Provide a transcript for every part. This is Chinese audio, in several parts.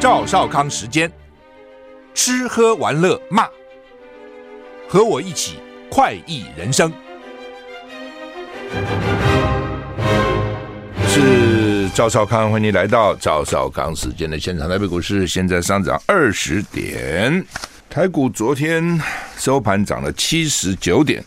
赵少康时间，吃喝玩乐骂，和我一起快意人生。是赵少康，欢迎来到赵少康时间的现场。台北股市现在上涨二十点，台股昨天收盘涨了七十九点，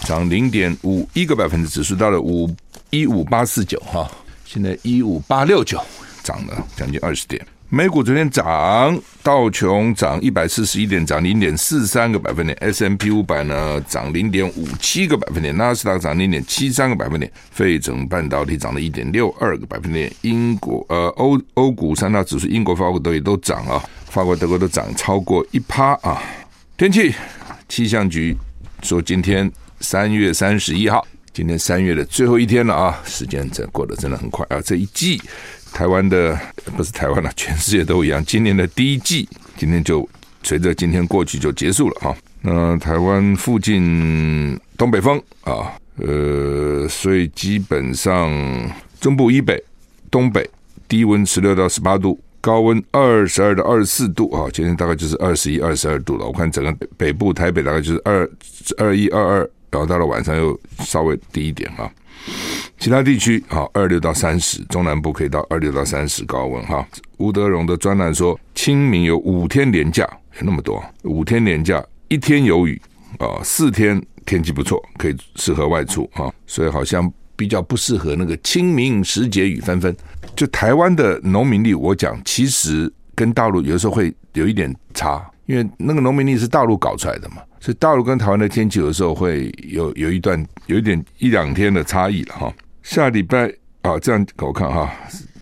涨零点五一个百分点，指数到了五一五八四九哈，现在一五八六九，涨了将近二十点。美股昨天涨，道琼涨一百四十一点，涨零点四三个百分点；S M P 五百呢涨零点五七个百分点；纳斯达克涨零点七三个百分点；费城半导体涨了一点六二个百分点；英国呃欧欧股三大指数，英国、法国都也都涨啊，法国、德国都涨超过一趴啊。天气气象局说，今天三月三十一号，今天三月的最后一天了啊，时间真过得真的很快啊，这一季。台湾的不是台湾了，全世界都一样。今年的第一季，今天就随着今天过去就结束了哈。那台湾附近东北风啊，呃，所以基本上中部以北、东北低温十六到十八度，高温二十二到二十四度啊。今天大概就是二十一、二十二度了。我看整个北部台北大概就是二二一、二二，然后到了晚上又稍微低一点哈。其他地区啊，二六到三十，中南部可以到二六到三十高温哈。吴德荣的专栏说，清明有五天连假，有那么多，五天连假，一天有雨啊，四天天气不错，可以适合外出啊，所以好像比较不适合那个清明时节雨纷纷。就台湾的农民历，我讲其实跟大陆有的时候会有一点差，因为那个农民历是大陆搞出来的嘛。所以大陆跟台湾的天气有时候会有有一段有一点一两天的差异了哈。下礼拜啊，这样给我看哈，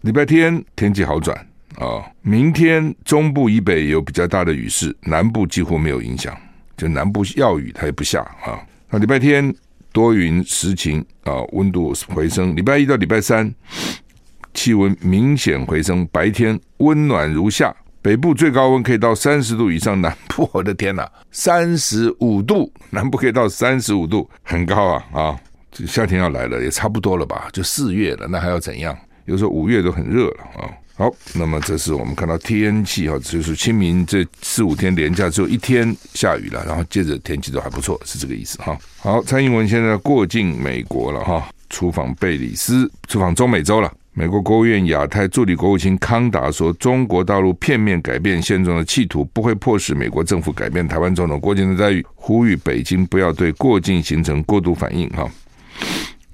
礼拜天天气好转啊，明天中部以北有比较大的雨势，南部几乎没有影响，就南部要雨它也不下啊。那礼拜天多云时晴啊，温度回升。礼拜一到礼拜三气温明显回升，白天温暖如夏。北部最高温可以到三十度以上，南部我的天哪，三十五度，南部可以到三十五度，很高啊啊！这夏天要来了，也差不多了吧？就四月了，那还要怎样？有时候五月都很热了啊。好，那么这是我们看到天气哈，就是清明这四五天连假只有一天下雨了，然后接着天气都还不错，是这个意思哈。好，蔡英文现在过境美国了哈，出访贝里斯，出访中美洲了。美国国务院亚太助理国务卿康达说：“中国大陆片面改变现状的企图不会迫使美国政府改变台湾总统过境的待遇，呼吁北京不要对过境形成过度反应。”哈，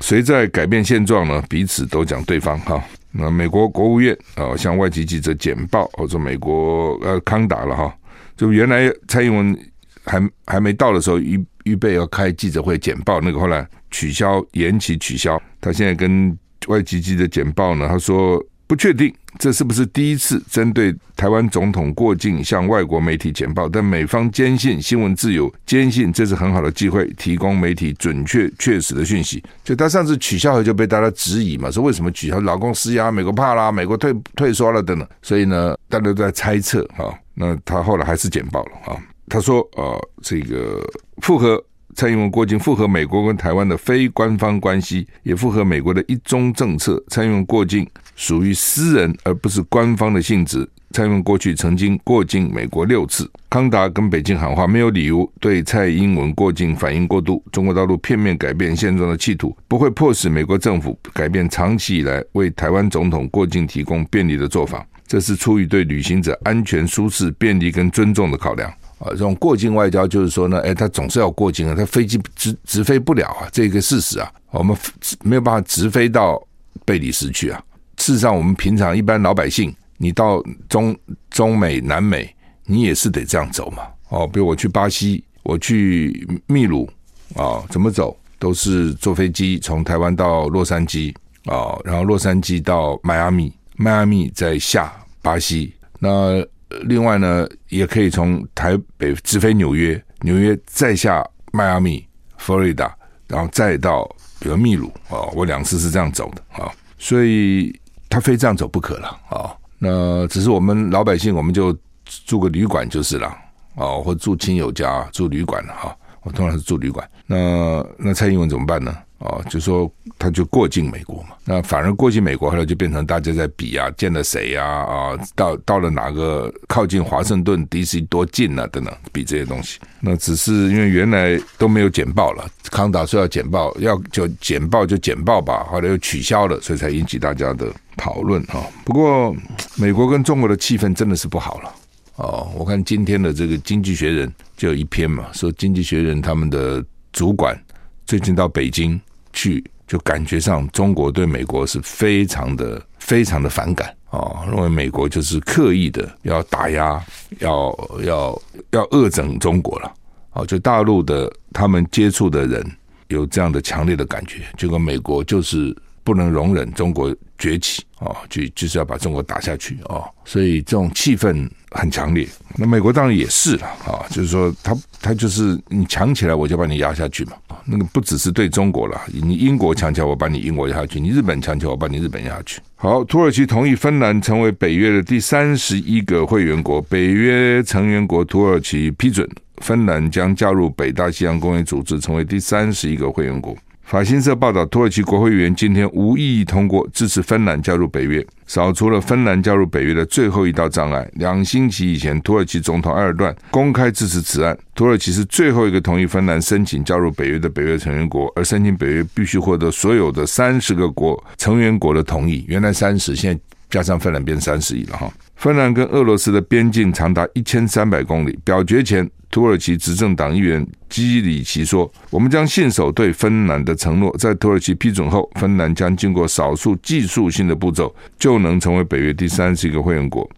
谁在改变现状呢？彼此都讲对方。哈，那美国国务院啊向外籍记者简报，或者美国呃康达了哈，就原来蔡英文还还没到的时候预预备要开记者会简报，那个后来取消延期取消，他现在跟。外籍机的简报呢？他说不确定这是不是第一次针对台湾总统过境向外国媒体简报，但美方坚信新闻自由，坚信这是很好的机会，提供媒体准确确实的讯息。就他上次取消后就被大家质疑嘛，说为什么取消？老公施压，美国怕啦，美国退退缩了等等。所以呢，大家都在猜测哈。那他后来还是简报了哈。他说呃，这个符合。蔡英文过境符合美国跟台湾的非官方关系，也符合美国的一中政策。蔡英文过境属于私人而不是官方的性质。蔡英文过去曾经过境美国六次。康达跟北京喊话，没有理由对蔡英文过境反应过度。中国大陆片面改变现状的企图，不会迫使美国政府改变长期以来为台湾总统过境提供便利的做法。这是出于对旅行者安全、舒适、便利跟尊重的考量。啊，这种过境外交就是说呢，哎，他总是要过境啊，他飞机直直飞不了啊，这个事实啊，我们没有办法直飞到贝里斯去啊。事实上，我们平常一般老百姓，你到中中美、南美，你也是得这样走嘛。哦，比如我去巴西，我去秘鲁啊，怎么走都是坐飞机从台湾到洛杉矶啊，然后洛杉矶到迈阿密，迈阿密再下巴西，那。另外呢，也可以从台北直飞纽约，纽约再下迈阿密、佛罗里达，然后再到比如秘鲁啊。我两次是这样走的啊，所以他非这样走不可了啊。那只是我们老百姓，我们就住个旅馆就是了啊，或住亲友家住旅馆了哈。我通常是住旅馆。那那蔡英文怎么办呢？哦，就说他就过境美国嘛。那反而过境美国后来就变成大家在比啊，见了谁呀啊，到到了哪个靠近华盛顿 D.C. 多近啊等等，比这些东西。那只是因为原来都没有简报了，康达说要简报，要就简报就简报吧，后来又取消了，所以才引起大家的讨论啊。不过美国跟中国的气氛真的是不好了。哦，我看今天的这个《经济学人》就有一篇嘛，说《经济学人》他们的主管最近到北京去，就感觉上中国对美国是非常的、非常的反感啊，认为美国就是刻意的要打压、要要要恶整中国了。啊，就大陆的他们接触的人有这样的强烈的感觉，就跟美国就是不能容忍中国崛起啊，就就是要把中国打下去啊，所以这种气氛。很强烈，那美国当然也是了啊，就是说他他就是你强起来，我就把你压下去嘛。那个不只是对中国了，你英国强起来，我把你英国压下去；你日本强起来，我把你日本压下去。好，土耳其同意芬兰成为北约的第三十一个会员国，北约成员国土耳其批准芬兰将加入北大西洋公约组织，成为第三十一个会员国。法新社报道，土耳其国会议员今天无异议通过支持芬兰加入北约，扫除了芬兰加入北约的最后一道障碍。两星期以前，土耳其总统埃尔段公开支持此案。土耳其是最后一个同意芬兰申请加入北约的北约成员国，而申请北约必须获得所有的三十个国成员国的同意。原来三十，现在加上芬兰变三十亿了哈。芬兰跟俄罗斯的边境长达一千三百公里。表决前。土耳其执政党议员基里奇说：“我们将信守对芬兰的承诺，在土耳其批准后，芬兰将经过少数技术性的步骤，就能成为北约第三十一个会员国。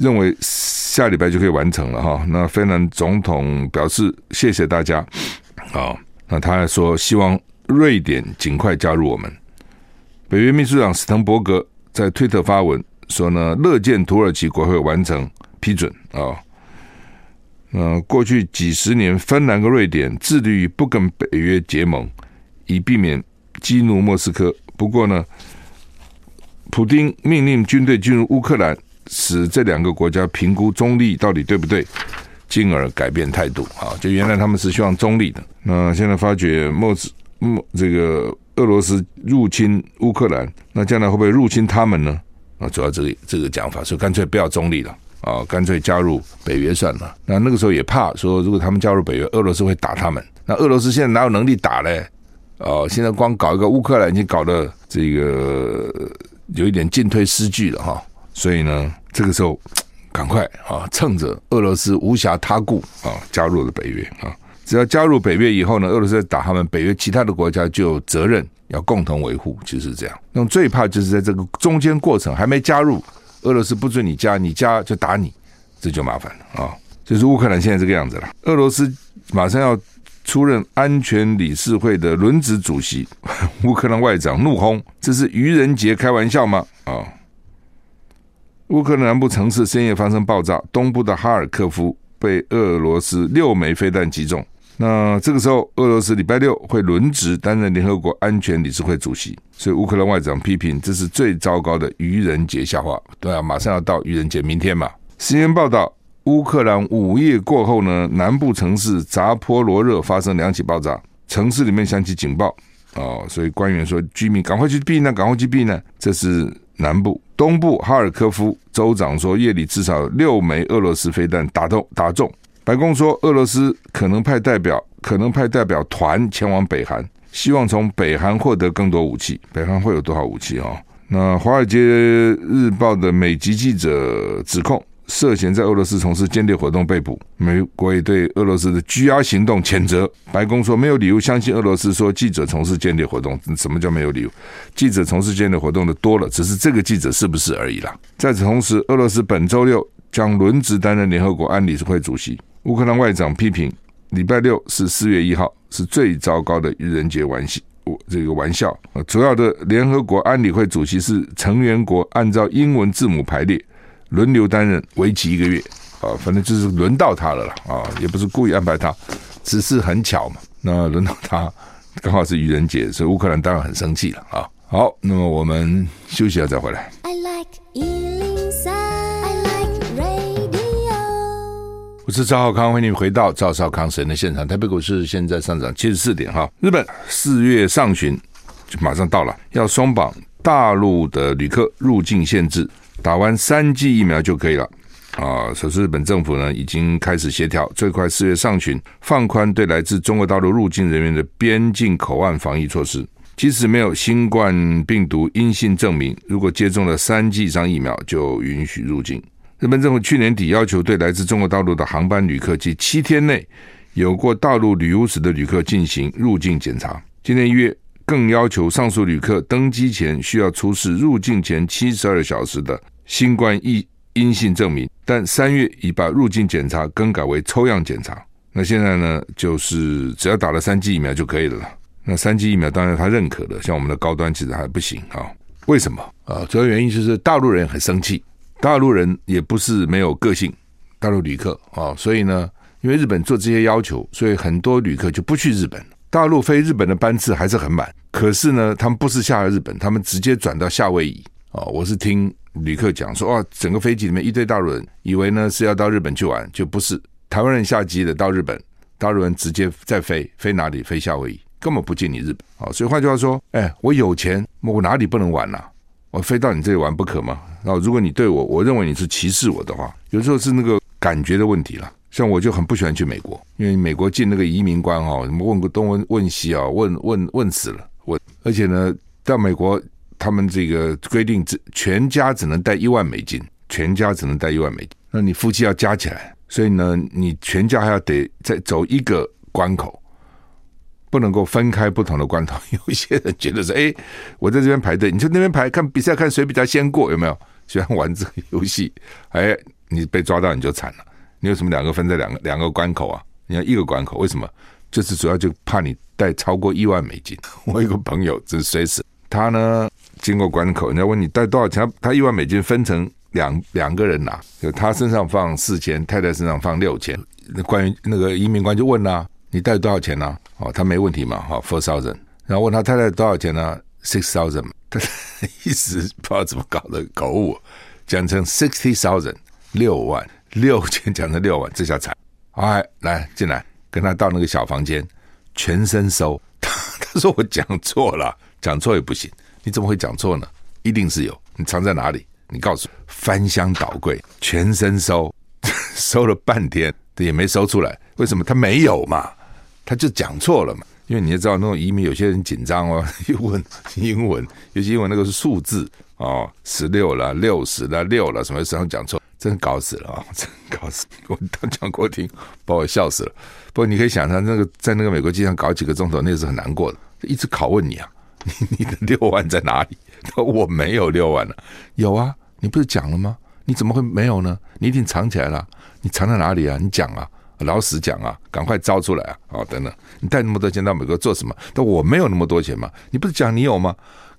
认为下礼拜就可以完成了哈。那芬兰总统表示谢谢大家。好，那他还说希望瑞典尽快加入我们。北约秘书长史滕伯格在推特发文说呢，乐见土耳其国会完成批准啊。”呃，过去几十年，芬兰和瑞典致力于不跟北约结盟，以避免激怒莫斯科。不过呢，普丁命令军队进入乌克兰，使这两个国家评估中立到底对不对，进而改变态度。啊，就原来他们是希望中立的，那现在发觉莫斯莫这个俄罗斯入侵乌克兰，那将来会不会入侵他们呢？啊，主要这个这个讲法，所以干脆不要中立了。啊，干脆加入北约算了。那那个时候也怕说，如果他们加入北约，俄罗斯会打他们。那俄罗斯现在哪有能力打嘞？哦，现在光搞一个乌克兰，已经搞得这个有一点进退失据了哈。所以呢，这个时候赶快啊，趁着俄罗斯无暇他顾啊，加入了北约啊。只要加入北约以后呢，俄罗斯打他们，北约其他的国家就有责任要共同维护，就是这样。那最怕就是在这个中间过程还没加入。俄罗斯不准你加，你加就打你，这就麻烦了啊！就是乌克兰现在这个样子了。俄罗斯马上要出任安全理事会的轮值主席，乌克兰外长怒轰：“这是愚人节开玩笑吗？”啊！乌克兰南部城市深夜发生爆炸，东部的哈尔科夫被俄罗斯六枚飞弹击中。那这个时候，俄罗斯礼拜六会轮值担任联合国安全理事会主席，所以乌克兰外长批评这是最糟糕的愚人节笑话。对啊，马上要到愚人节，明天嘛。新闻报道，乌克兰午夜过后呢，南部城市扎波罗热发生两起爆炸，城市里面响起警报哦，所以官员说居民赶快去避难，赶快去避难。这是南部，东部哈尔科夫州长说夜里至少六枚俄罗斯飞弹打中打中。白宫说，俄罗斯可能派代表，可能派代表团前往北韩，希望从北韩获得更多武器。北韩会有多少武器啊？那《华尔街日报》的美籍记者指控涉嫌在俄罗斯从事间谍活动被捕。美国也对俄罗斯的拘押行动谴责。白宫说没有理由相信俄罗斯说记者从事间谍活动。什么叫没有理由？记者从事间谍活动的多了，只是这个记者是不是而已啦。在此同时，俄罗斯本周六将轮值担任联合国安理事会主席。乌克兰外长批评，礼拜六是四月一号，是最糟糕的愚人节玩笑。这个玩笑，主要的联合国安理会主席是成员国按照英文字母排列，轮流担任，为期一个月。啊，反正就是轮到他了啦。啊，也不是故意安排他，只是很巧嘛。那轮到他，刚好是愚人节，所以乌克兰当然很生气了。啊，好，那么我们休息一下再回来。I like 我是赵少康，欢迎你回到赵少康神的现场。台北股市现在上涨七十四点哈。日本四月上旬就马上到了，要松绑大陆的旅客入境限制，打完三剂疫苗就可以了。啊，所以日本政府呢已经开始协调，最快四月上旬放宽对来自中国大陆入境人员的边境口岸防疫措施。即使没有新冠病毒阴性证明，如果接种了三剂以上疫苗，就允许入境。日本政府去年底要求对来自中国大陆的航班旅客及七天内有过大陆旅游史的旅客进行入境检查。今年一月，更要求上述旅客登机前需要出示入境前七十二小时的新冠疫阴性证明。但三月已把入境检查更改为抽样检查。那现在呢，就是只要打了三剂疫苗就可以了。那三剂疫苗当然他认可的，像我们的高端其实还不行啊。为什么啊？主要原因就是大陆人很生气，大陆人也不是没有个性，大陆旅客啊，所以呢，因为日本做这些要求，所以很多旅客就不去日本。大陆飞日本的班次还是很满，可是呢，他们不是下了日本，他们直接转到夏威夷啊。我是听旅客讲说，哇，整个飞机里面一堆大陆人，以为呢是要到日本去玩，就不是台湾人下机的到日本，大陆人直接再飞，飞哪里？飞夏威夷。根本不进你日本啊！所以换句话说，哎，我有钱，我哪里不能玩呐、啊？我非到你这里玩不可吗？然后如果你对我，我认为你是歧视我的话，有时候是那个感觉的问题了。像我就很不喜欢去美国，因为美国进那个移民关哈，什么问东问问西啊，问问问死了，问。而且呢，到美国他们这个规定，只全家只能带一万美金，全家只能带一万美金。那你夫妻要加起来，所以呢，你全家还要得再走一个关口。不能够分开不同的关头，有一些人觉得说：“ 哎，我在这边排队，你就那边排，看比赛，看谁比较先过，有没有？喜欢玩这个游戏？哎，你被抓到你就惨了。你有什么两个分在两个两个关口啊？你要一个关口，为什么？就是主要就怕你带超过一万美金。我有个朋友，这是随时他呢经过关口，人家问你带多少钱，他一万美金分成两两个人拿，就他身上放四千，太太身上放六千。那关于那个移民官就问啦、啊。你带多少钱呢、哦，他没问题嘛，哈，four thousand。然后问他太太多少钱呢？six thousand。他一时不知道怎么搞的，口误讲成 sixty thousand，六万，六千讲成六万，这下惨。哎，来进来，跟他到那个小房间，全身搜。他 他说我讲错了，讲错也不行。你怎么会讲错呢？一定是有，你藏在哪里？你告诉我。翻箱倒柜，全身搜，搜了半天也没搜出来。为什么他没有嘛？他就讲错了嘛，因为你也知道那种移民有些人紧张哦，又问英文，尤其英文那个是数字哦，十六了、六十了、六了，什么时候讲错，真搞死了啊、哦！真搞死！我当讲过听，把我笑死了。不过你可以想象，那个在那个美国机场搞几个钟头，那是很难过的，一直拷问你啊，你你的六万在哪里？我没有六万了，有啊，你不是讲了吗？你怎么会没有呢？你一定藏起来了，你藏在哪里啊？你讲啊！老实讲啊，赶快招出来啊！哦，等等，你带那么多钱到美国做什么？但我没有那么多钱嘛，你不是讲你有吗？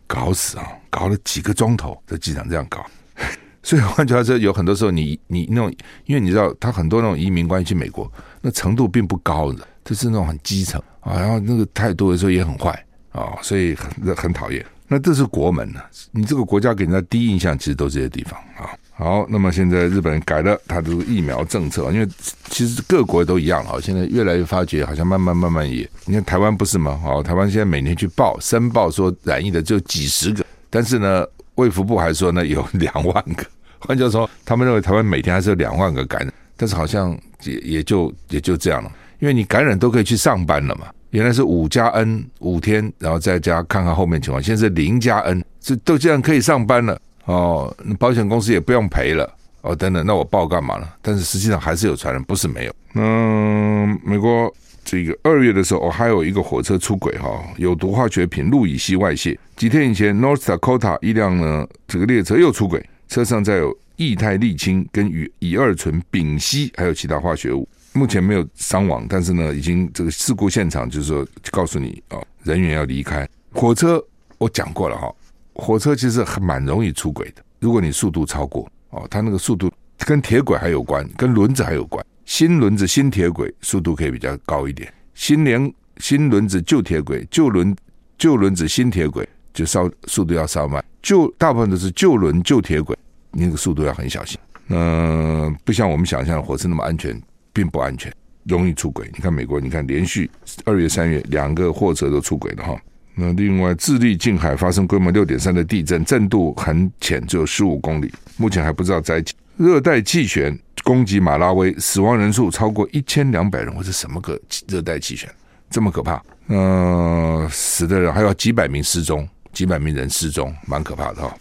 搞死啊！搞了几个钟头在机场这样搞，所以换句话说，有很多时候你你那种，因为你知道他很多那种移民关系去美国，那程度并不高的，就是那种很基层啊，然后那个态度的时候也很坏啊，所以很很讨厌。那这是国门呢，你这个国家给人家第一印象其实都是这些地方啊。好，那么现在日本改了他的疫苗政策，因为其实各国都一样啊。现在越来越发觉，好像慢慢慢慢也，你看台湾不是吗？好，台湾现在每年去报申报说染疫的就几十个，但是呢，卫福部还说呢有两万个。换句话说，他们认为台湾每天还是有两万个感染，但是好像也也就也就这样了，因为你感染都可以去上班了嘛。原来是五加 N 五天，然后再加看看后面情况，现在是零加 N，这都这样可以上班了。哦，那保险公司也不用赔了哦，等等，那我报干嘛呢？但是实际上还是有传染，不是没有。嗯，美国这个二月的时候，哦，还有一个火车出轨哈、哦，有毒化学品路乙烯外泄。几天以前，North Dakota 一辆呢这个列车又出轨，车上载有液态沥青跟乙乙二醇丙烯，还有其他化学物。目前没有伤亡，但是呢，已经这个事故现场就是说告诉你哦，人员要离开。火车我讲过了哈。火车其实还蛮容易出轨的，如果你速度超过哦，它那个速度跟铁轨还有关，跟轮子还有关。新轮子、新铁轨速度可以比较高一点，新连新轮子、旧铁轨、旧轮旧轮子、新铁轨就稍速度要稍慢。旧大部分都是旧轮旧铁轨，你那个速度要很小心。嗯、不像我们想象的火车那么安全，并不安全，容易出轨。你看美国，你看连续二月、三月两个货车都出轨了哈。那另外，智利近海发生规模六点三的地震，震度很浅，只有十五公里，目前还不知道灾情。热带气旋攻击马拉维，死亡人数超过一千两百人，或是什么个热带气旋这么可怕？呃，死的人还有几百名失踪，几百名人失踪，蛮可怕的哈。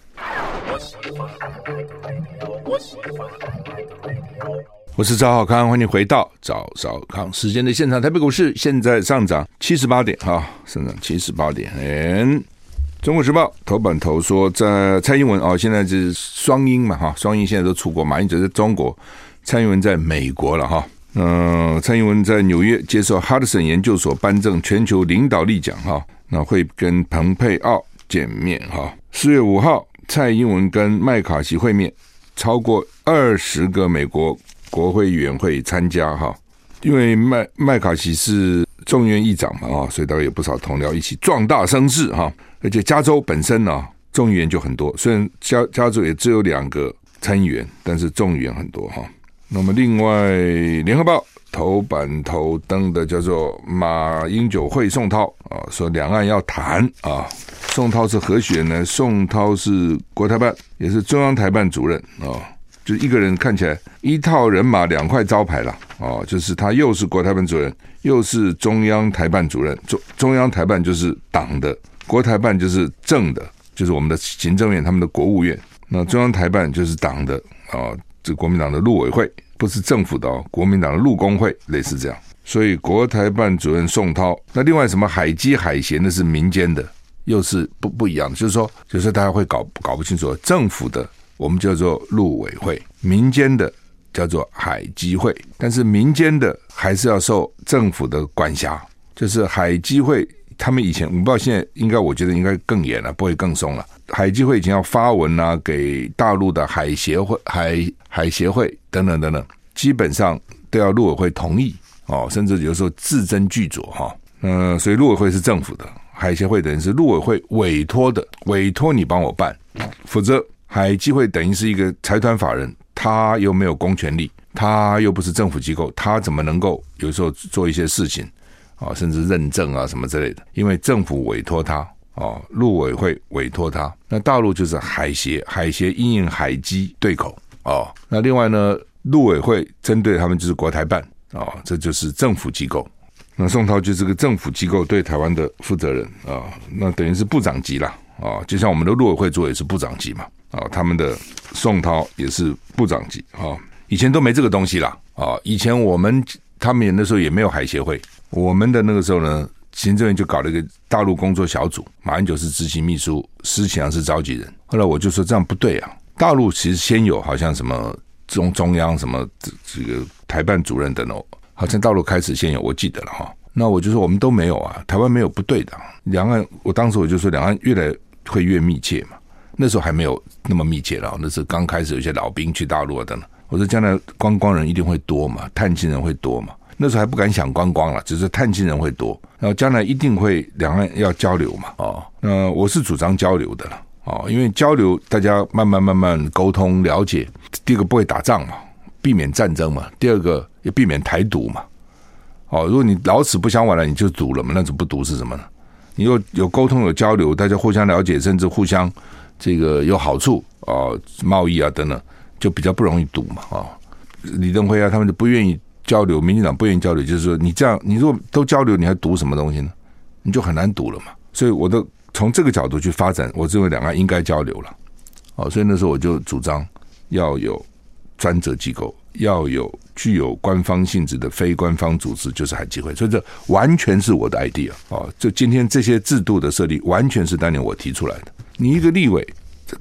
我是赵少康，欢迎回到赵少康时间的现场。台北股市现在上涨七十八点，哈，上涨七十八点。中国时报头版头说，在蔡英文哦，现在是双英嘛，哈，双英现在都出国，马英九在中国，蔡英文在美国了，哈。嗯，蔡英文在纽约接受哈德森研究所颁证全球领导力奖，哈，那会跟蓬佩奥见面，哈。四月五号，蔡英文跟麦卡锡会面，超过二十个美国。国会议员会参加哈，因为麦麦卡锡是众院议长嘛啊，所以大概有不少同僚一起壮大声势哈。而且加州本身呢，众议员就很多，虽然加加州也只有两个参议员，但是众议员很多哈。那么另外，联合报头版头登的叫做马英九会宋涛啊，说两岸要谈啊。宋涛是何许人呢？宋涛是国台办，也是中央台办主任啊。就一个人看起来一套人马两块招牌了哦，就是他又是国台办主任，又是中央台办主任。中中央台办就是党的，国台办就是政的，就是我们的行政院，他们的国务院。那中央台办就是党的啊，这国民党的陆委会不是政府的哦，国民党的陆工会类似这样。所以国台办主任宋涛，那另外什么海基海协那是民间的，又是不不一样的，就是说，就是大家会搞搞不清楚政府的。我们叫做陆委会，民间的叫做海基会，但是民间的还是要受政府的管辖。就是海基会，他们以前我不知道，现在应该我觉得应该更严了，不会更松了。海基会以前要发文啊，给大陆的海协会、海海协会等等等等，基本上都要陆委会同意哦，甚至有时候字斟句酌哈。嗯，所以陆委会是政府的，海协会等于是陆委会委托的，委托你帮我办，否则。海基会等于是一个财团法人，他又没有公权力，他又不是政府机构，他怎么能够有时候做一些事情啊，甚至认证啊什么之类的？因为政府委托他啊，陆委会委托他，那大陆就是海协，海协因应海基对口哦。那另外呢，陆委会针对他们就是国台办啊，这就是政府机构。那宋涛就是个政府机构对台湾的负责人啊，那等于是部长级了啊，就像我们的陆委会做也是部长级嘛。啊，他们的宋涛也是部长级啊，以前都没这个东西啦啊。以前我们他们那时候也没有海协会，我们的那个时候呢，行政院就搞了一个大陆工作小组，马英九是执行秘书，施启阳是召集人。后来我就说这样不对啊，大陆其实先有好像什么中中央什么这这个台办主任等等，好像大陆开始先有，我记得了哈。那我就说我们都没有啊，台湾没有不对的，两岸我当时我就说两岸越来会越密切嘛。那时候还没有那么密切了，那时候刚开始有些老兵去大陆啊等等。我说将来观光人一定会多嘛，探亲人会多嘛。那时候还不敢想观光了，只是探亲人会多。然后将来一定会两岸要交流嘛，哦，那我是主张交流的了，哦，因为交流大家慢慢慢慢沟通了解，第一个不会打仗嘛，避免战争嘛，第二个也避免台独嘛，哦，如果你老死不相往来，你就独了嘛，那种不独是什么呢？你有有沟通有交流，大家互相了解，甚至互相。这个有好处啊，贸易啊等等，就比较不容易赌嘛啊。李登辉啊，他们就不愿意交流，民进党不愿意交流，就是说你这样，你如果都交流，你还赌什么东西呢？你就很难赌了嘛。所以，我都从这个角度去发展，我认为两岸应该交流了。哦，所以那时候我就主张要有专责机构，要有具有官方性质的非官方组织，就是海基会。所以这完全是我的 idea 啊！就今天这些制度的设立，完全是当年我提出来的。你一个立委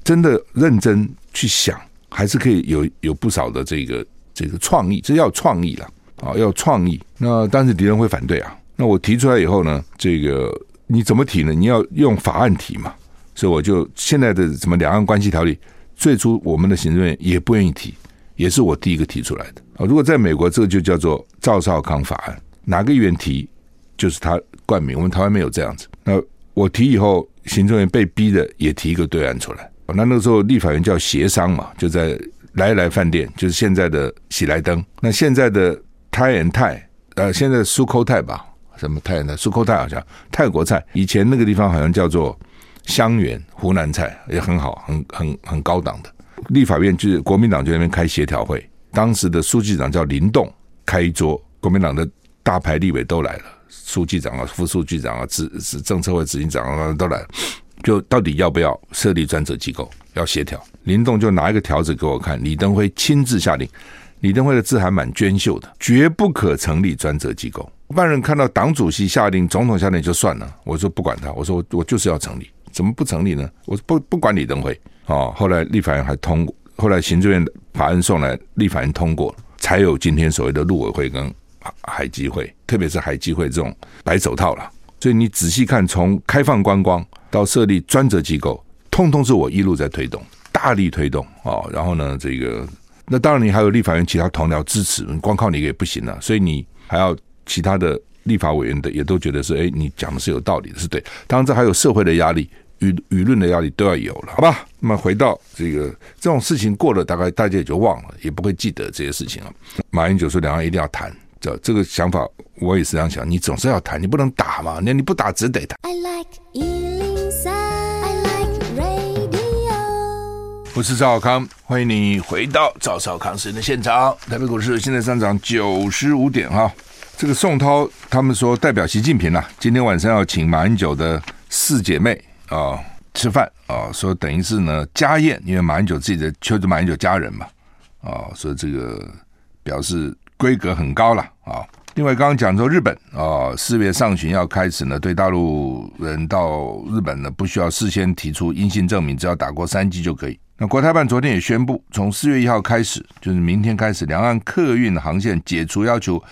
真的认真去想，还是可以有有不少的这个这个创意，这要创意了啊，要创意。那但是敌人会反对啊。那我提出来以后呢，这个你怎么提呢？你要用法案提嘛。所以我就现在的什么两岸关系条例，最初我们的行政院也不愿意提，也是我第一个提出来的啊。如果在美国，这个就叫做赵少康法案，哪个议员提就是他冠名。我们台湾没有这样子。那我提以后。行政院被逼的也提一个对案出来，那那个时候立法院叫协商嘛，就在来来饭店，就是现在的喜来登，那现在的泰安泰，呃，现在苏扣泰吧，什么太阳菜、苏扣泰好像泰国菜，以前那个地方好像叫做香园湖南菜，也很好，很很很高档的。立法院就是国民党就那边开协调会，当时的书记长叫林动，开一桌，国民党的大牌立委都来了，书记长啊、副书记长啊、执执政策会执行长啊都来，就到底要不要设立专责机构，要协调。林动就拿一个条子给我看，李登辉亲自下令。李登辉的字还蛮娟秀的，绝不可成立专责机构。一般人看到党主席下令、总统下令就算了，我说不管他，我说我我就是要成立，怎么不成立呢？我说不不管李登辉哦。后来立法院还通过，后来行政院把案送来，立法院通过，才有今天所谓的陆委会跟海基会，特别是海基会这种白手套了。所以你仔细看，从开放观光到设立专责机构，通通是我一路在推动，大力推动哦。然后呢，这个。那当然，你还有立法院其他同僚支持，光靠你也不行了，所以你还要其他的立法委员的也都觉得是，哎，你讲的是有道理，是对。当然，这还有社会的压力、舆舆论的压力都要有了，好吧？那么回到这个这种事情过了，大概大家也就忘了，也不会记得这些事情了。马英九说两岸一定要谈，这这个想法我也是这样想，你总是要谈，你不能打嘛，那你不打只得谈。I like 我是赵少康，欢迎你回到赵少康时间的现场。台北股市现在上涨九十五点哈。这个宋涛他们说代表习近平啊，今天晚上要请马英九的四姐妹啊吃饭啊，说等于是呢家宴，因为马英九自己的就是马英九家人嘛啊，所以这个表示规格很高了啊。另外刚刚讲说日本啊，四月上旬要开始呢，对大陆人到日本呢不需要事先提出阴性证明，只要打过三剂就可以。那国台办昨天也宣布，从四月一号开始，就是明天开始，两岸客运航线解除要求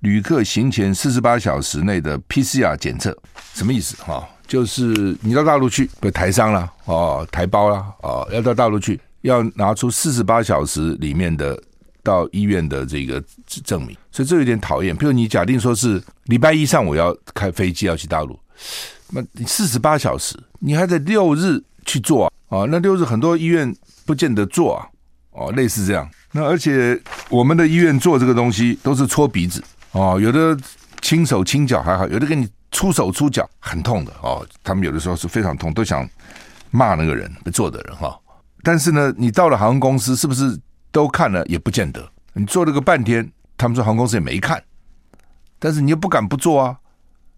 旅客行前四十八小时内的 PCR 检测，什么意思？哈，就是你到大陆去，比如台商啦，哦，台胞啦，哦，要到大陆去，要拿出四十八小时里面的到医院的这个证明，所以这有点讨厌。比如你假定说是礼拜一上午要开飞机要去大陆，那四十八小时，你还得六日去做啊。哦，那六日很多医院不见得做啊，哦，类似这样。那而且我们的医院做这个东西都是搓鼻子哦，有的轻手轻脚还好，有的给你出手出脚很痛的哦。他们有的时候是非常痛，都想骂那个人做的人哈、但是呢，你到了航空公司是不是都看了也不见得？你做了个半天，他们说航空公司也没看，但是你又不敢不做啊。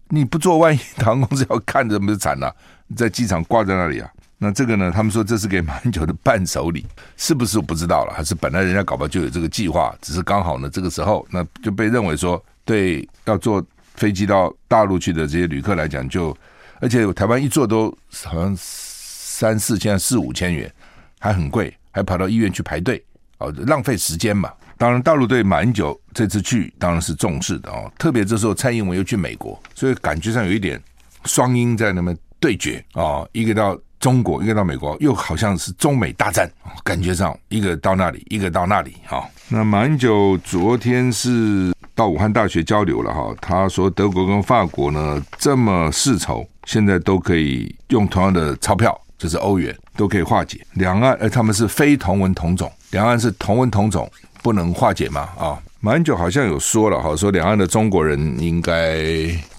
你不做，万一航空公司要看着，不是惨了、在机场挂在那里啊。那这个呢？他们说这是给马英九的伴手礼，是不是我不知道了？还是本来人家搞不好就有这个计划，只是刚好呢这个时候，那就被认为说，对要坐飞机到大陆去的这些旅客来讲，就而且台湾一坐都好像三四千、四五千元，还很贵，还跑到医院去排队，哦，浪费时间嘛。当然，大陆对马英九这次去当然是重视的哦，特别这时候蔡英文又去美国，所以感觉上有一点双鹰在那边对决啊、一个到。中国一个到美国，又好像是中美大战，感觉上一个到那里，一个到那里哈。那马英九昨天是到武汉大学交流了哈，他说德国跟法国呢这么世仇，现在都可以用同样的钞票，就是欧元，都可以化解两岸。呃，他们是非同文同种，两岸是同文同种，不能化解吗？啊，马英九好像有说了哈，说两岸的中国人应该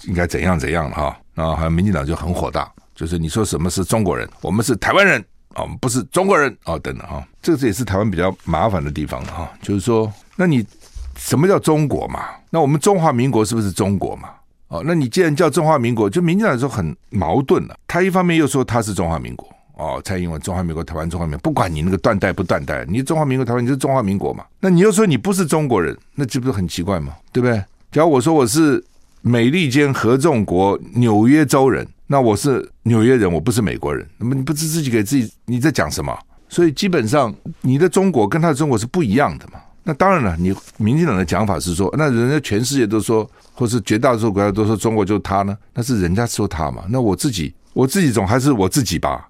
应该怎样怎样哈，然后还有民进党就很火大。就是你说什么是中国人，我们是台湾人啊，我们不是中国人啊，等等哈，这个也是台湾比较麻烦的地方哈。就是说，那你什么叫中国嘛？那我们中华民国是不是中国嘛？哦，那你既然叫中华民国，就民进党说很矛盾了。他一方面又说他是中华民国哦，蔡英文中华民国台湾中华民国，不管你那个断代不断代，你中华民国台湾你是中华民国嘛？那你又说你不是中国人，那这不是很奇怪吗？对不对？假如我说我是美利坚合众国纽约州人。那我是纽约人，我不是美国人。那么你不是自己给自己？你在讲什么？所以基本上你的中国跟他的中国是不一样的嘛。那当然了，你民进党的讲法是说，那人家全世界都说，或是绝大多数国家都说中国就是他呢，那是人家说他嘛。那我自己，我自己总还是我自己吧，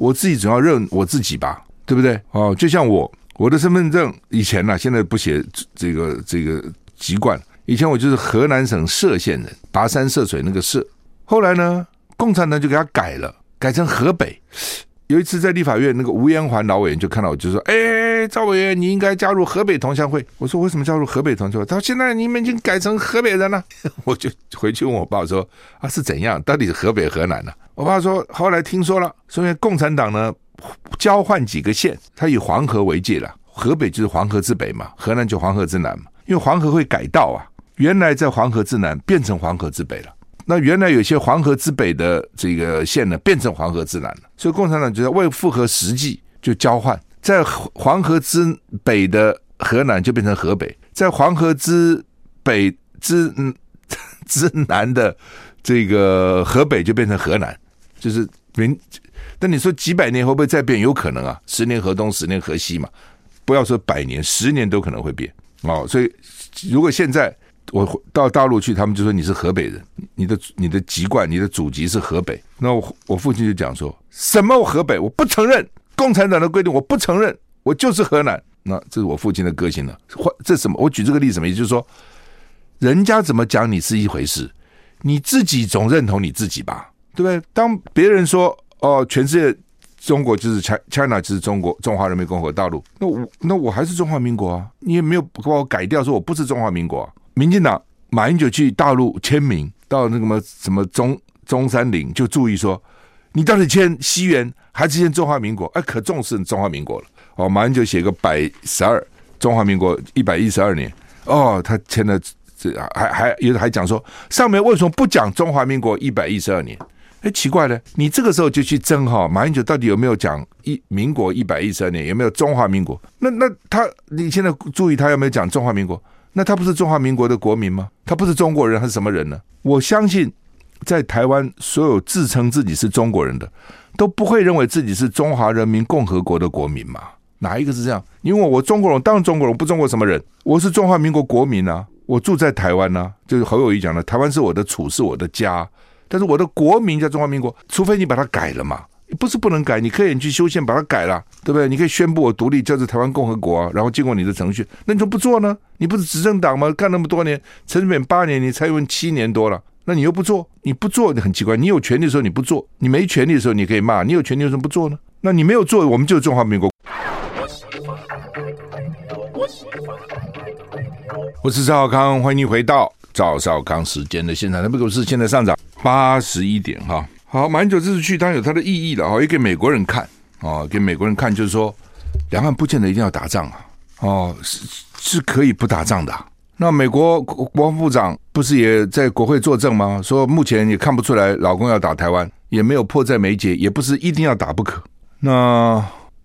我自己总要认我自己吧，对不对？哦，就像我我的身份证以前呢、现在不写这个这个籍贯，以前我就是河南省涉县人，跋山涉水那个涉，后来呢？共产党就给他改了，改成河北。有一次在立法院，那个吴延环老委员就看到我，就说：“哎，赵委员，你应该加入河北同乡会。”我说：“为什么加入河北同乡会？”他说：“现在你们已经改成河北人了。” 我就回去问我爸说：“啊，是怎样？到底是河北河南呢？”我爸说：“后来听说了，说因为共产党呢交换几个县，他以黄河为界了，河北就是黄河之北嘛，河南就黄河之南嘛。因为黄河会改道啊，原来在黄河之南变成黄河之北了。”那原来有些黄河之北的这个县呢，变成黄河之南了，所以共产党觉得为符合实际就交换，在黄河之北的河南就变成河北，在黄河之北之之南的这个河北就变成河南，就是明。但你说几百年会不会再变？有可能啊，十年河东，十年河西嘛，不要说百年，十年都可能会变哦。所以如果现在。我到大陆去，他们就说你是河北人，你的你的籍贯、你的祖籍是河北。那我我父亲就讲说什么我河北，我不承认共产党的规定，我不承认，我就是河南。那这是我父亲的个性了。换这什么？我举这个例子什么也？就是说，人家怎么讲你是一回事，你自己总认同你自己吧，对不对？当别人说哦，全世界中国就是 China 就是中国中华人民共和国大陆，那我那我还是中华民国啊，你也没有把我改掉，说我不是中华民国啊。民进党马英九去大陆签名，到那个什么什么中中山陵，就注意说，你到底签西元还是签中华民国？哎，可重视中华民国了。哦，马英九写个百十二，中华民国一百一十二年。哦，他签了这还还有的还讲说，上面为什么不讲中华民国一百一十二年？哎，奇怪了，你这个时候就去争哈，马英九到底有没有讲一民国一百一十二年？有没有中华民国？那那他你现在注意他有没有讲中华民国？那他不是中华民国的国民吗？他不是中国人，他是什么人呢？我相信，在台湾所有自称自己是中国人的，都不会认为自己是中华人民共和国的国民嘛？哪一个是这样？因为我中国人，当然中国人，不中国什么人？我是中华民国国民啊！我住在台湾呢、就是侯友宜讲的，台湾是我的处，是我的家，但是我的国民叫中华民国，除非你把它改了嘛。不是不能改，你可以去修宪把它改了，对不对？你可以宣布我独立，叫做台湾共和国，然后经过你的程序。那你说不做呢？你不是执政党吗？干那么多年，陈水扁八年，你蔡英文七年多了，那你又不做？你不做，你很奇怪。你有权利的时候你不做，你没权利的时候你可以骂。你有权利为什么不做呢？那你没有做，我们就是中华民国。我是赵少康，欢迎你回到赵少康时间的现场。那不股市现在上涨八十一点哈。好，马英九这次去，当然有他的意义了哦，也给美国人看哦，给美国人看，就是说，两岸不见得一定要打仗啊，哦，是是可以不打仗的。那美国国防部长不是也在国会作证吗？说目前也看不出来老公要打台湾，也没有迫在眉睫，也不是一定要打不可。那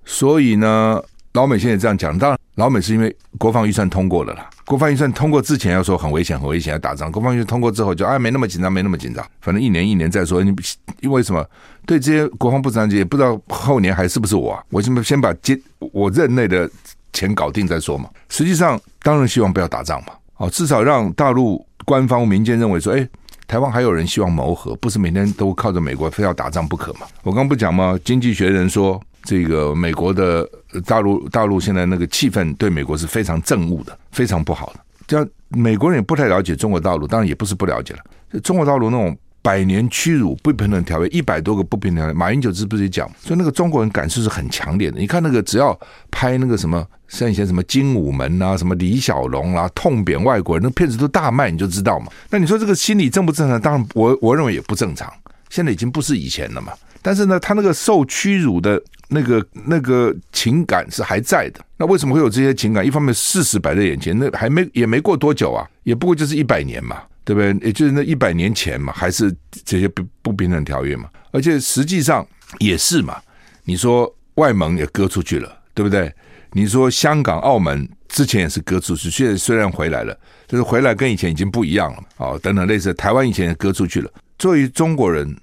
所以呢，老美现在这样讲，当然老美是因为国防预算通过了啦。国防预算通过之前要说很危险，很危险要打仗。国防预算通过之后就哎没那么紧张，没那么紧张。反正一年一年再说。你因为什么？对这些国防部长也不知道后年还是不是我啊？我先先把接我任内的钱搞定再说嘛。实际上当然希望不要打仗嘛。哦，至少让大陆官方民间认为说，哎，台湾还有人希望谋和，不是每天都靠着美国非要打仗不可嘛。我刚不讲吗？经济学人说。这个美国的大陆大陆现在那个气氛对美国是非常憎恶的，非常不好的。这样美国人也不太了解中国大陆，当然也不是不了解了。中国大陆那种百年屈辱不平等条约，一百多个不平等条约，马英九是不是也讲？所以那个中国人感受是很强烈的。你看那个只要拍那个什么像以前什么精武门啊，什么李小龙啊，痛扁外国人，那片子都大卖，你就知道嘛。那你说这个心理正不正常？当然我我认为也不正常。现在已经不是以前了嘛。但是呢，他那个受屈辱的。那个那个情感是还在的，那为什么会有这些情感？一方面事实摆在眼前，那还没也没过多久啊，也不过就是一百年嘛，对不对？也就是那一百年前嘛，还是这些不不平等条约嘛，而且实际上也是嘛。你说外蒙也割出去了，对不对？你说香港、澳门之前也是割出去，现在虽然回来了，就是回来跟以前已经不一样了哦，等等类似，台湾以前也割出去了。作为中国人，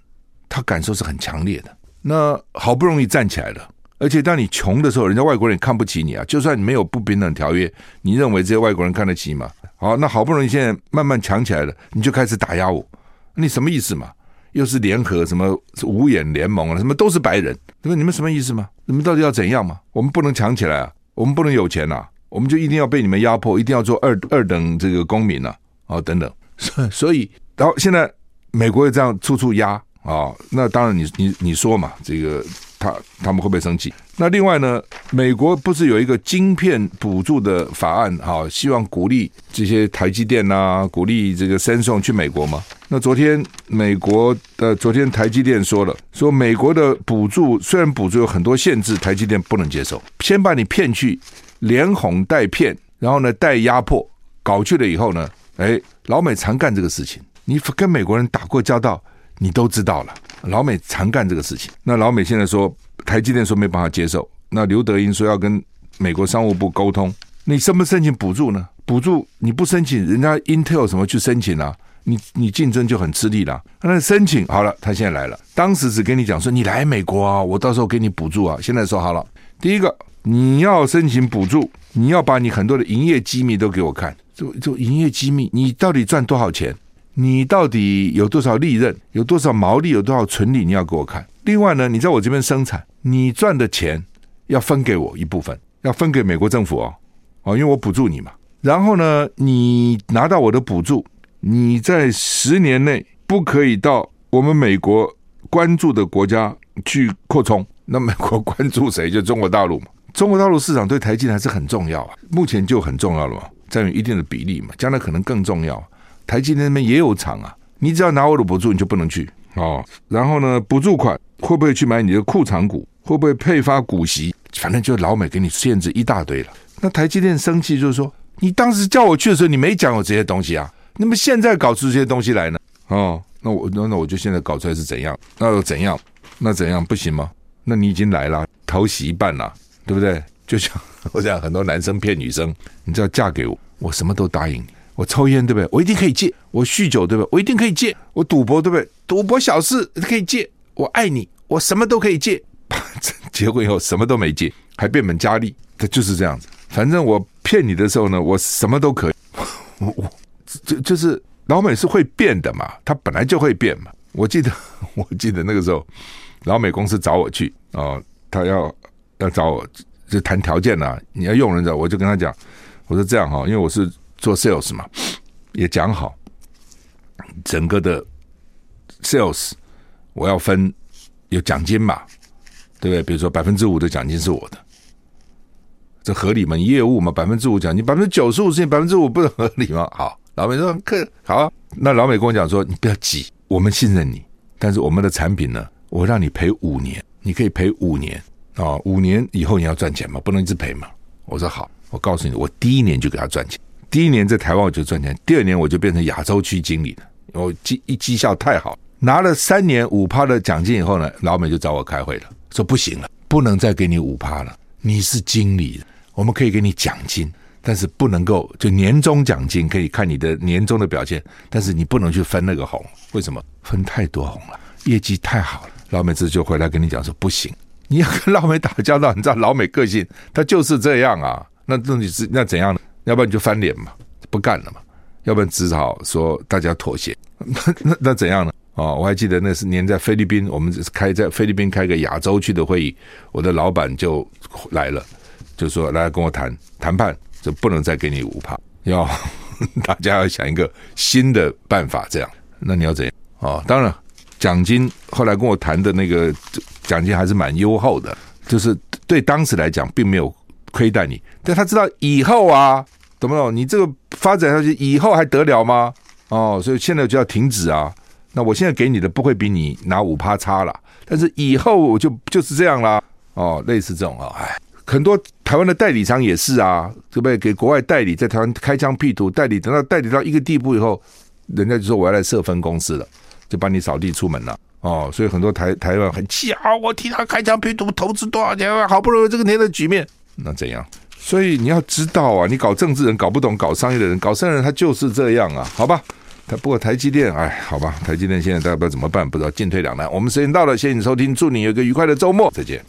他感受是很强烈的。那好不容易站起来了，而且当你穷的时候，人家外国人也看不起你啊。就算你没有不平等条约，你认为这些外国人看得起吗？好，那好不容易现在慢慢强起来了，你就开始打压我，你什么意思嘛？又是联合什么五眼联盟啊，什么都是白人，那么你们什么意思嘛？你们到底要怎样嘛？我们不能强起来啊，我们不能有钱呐、我们就一定要被你们压迫，一定要做二二等这个公民呐、啊？哦，等等，所以，然后现在美国也这样处处压。啊、那当然你，你你说嘛，这个他他们会不会生气？那另外呢，美国不是有一个晶片补助的法案？哈，希望鼓励这些台积电呐、啊，鼓励这个 Samsung 去美国吗？那昨天美国的昨天台积电说了，说美国的补助虽然补助有很多限制，台积电不能接受，先把你骗去，连哄带骗，然后呢带压迫，搞去了以后呢，哎，老美常干这个事情，你跟美国人打过交道，你都知道了。老美常干这个事情。那老美现在说，台积电说没办法接受。那刘德英说要跟美国商务部沟通。你申不申请补助呢？补助你不申请，人家 Intel 什么去申请啊？你你竞争就很吃力了。那申请好了，他现在来了。当时只跟你讲说，你来美国啊，我到时候给你补助啊。现在说好了，第一个你要申请补助，你要把你很多的营业机密都给我看。就就营业机密，你到底赚多少钱？你到底有多少利润？有多少毛利？有多少纯利？你要给我看。另外呢，你在我这边生产，你赚的钱要分给我一部分，要分给美国政府哦，哦，因为我补助你嘛。然后呢，你拿到我的补助，你在十年内不可以到我们美国关注的国家去扩充。那美国关注谁？就中国大陆嘛。中国大陆市场对台积电还是很重要啊，目前就很重要了嘛，占有一定的比例嘛，将来可能更重要。台积电那边也有厂啊，你只要拿我的补助，你就不能去哦。然后呢，补助款会不会去买你的库藏股？会不会配发股息？反正就老美给你限制一大堆了。那台积电生气就是说，你当时叫我去的时候，你没讲有这些东西啊？那么现在搞出这些东西来呢？哦，那我那那我就现在搞出来是怎样？那又怎样？那怎样不行吗？那你已经来了，头洗一半了，对不对？就像 我讲，很多男生骗女生，你只要嫁给我，我什么都答应你。我抽烟对不对？我一定可以戒。我酗酒对不对？我一定可以戒。我赌博对不对？赌博小事可以戒。我爱你，我什么都可以戒。结婚以后什么都没戒，还变本加厉。他就是这样子。反正我骗你的时候呢，我什么都可以。我我就就是老美是会变的嘛，他本来就会变嘛。我记得 我记得那个时候，老美公司找我去啊，他要要找我就谈条件呐、啊。你要用人的，我就跟他讲，我说这样哈，因为我是。做 sales 嘛，也讲好，整个的 sales 我要分有奖金嘛，对不对？比如说百分之五的奖金是我的，这合理吗？业务嘛，百分之五奖金，百分之九十五事情百分之五不是合理吗？好，老美说可好啊，那老美跟我讲说，你不要急，我们信任你，但是我们的产品呢，我让你赔五年，你可以赔五年啊，五年以后你要赚钱嘛，不能一直赔嘛。我说好，我告诉你，我第一年就给他赚钱。第一年在台湾我就赚钱，第二年我就变成亚洲区经理了。我绩一绩效太好，拿了三年五趴的奖金以后呢，老美就找我开会了，说不行了，不能再给你五趴了。你是经理，我们可以给你奖金，但是不能够就年终奖金可以看你的年终的表现，但是你不能去分那个红。为什么？分太多红了，业绩太好了。老美这就回来跟你讲说不行，你要跟老美打交道，你知道老美个性，他就是这样啊。那那你是那怎样呢？要不然你就翻脸嘛，不干了嘛。要不然只好说大家妥协。那那那怎样呢？哦，我还记得那是年在菲律宾，我们开在菲律宾开个亚洲区的会议，我的老板就来了，就说来跟我谈谈判，就不能再给你五趴，要 大家要想一个新的办法。这样，那你要怎样？哦，当然奖金后来跟我谈的那个奖金还是蛮优厚的，就是对当时来讲并没有。亏待你，但他知道以后啊，懂不懂？你这个发展下去以后还得了吗？哦，所以现在就要停止啊。那我现在给你的不会比你拿五趴差了，但是以后我就就是这样啦。哦，类似这种啊，哎，很多台湾的代理商也是啊，对不对？给国外代理在台湾开疆辟土代理，等到代理到一个地步以后，人家就说我要来设分公司了，就帮你扫地出门了。哦，所以很多台台湾很气啊，我替他开疆辟土，投资多少钱，好不容易这个年的局面。那怎样？所以你要知道啊，你搞政治人搞不懂，搞商业的人，搞商业人他就是这样啊，好吧？他不过台积电，哎，好吧，台积电现在大家不知道怎么办，不知道进退两难。我们时间到了，谢谢你收听，祝你有个愉快的周末，再见。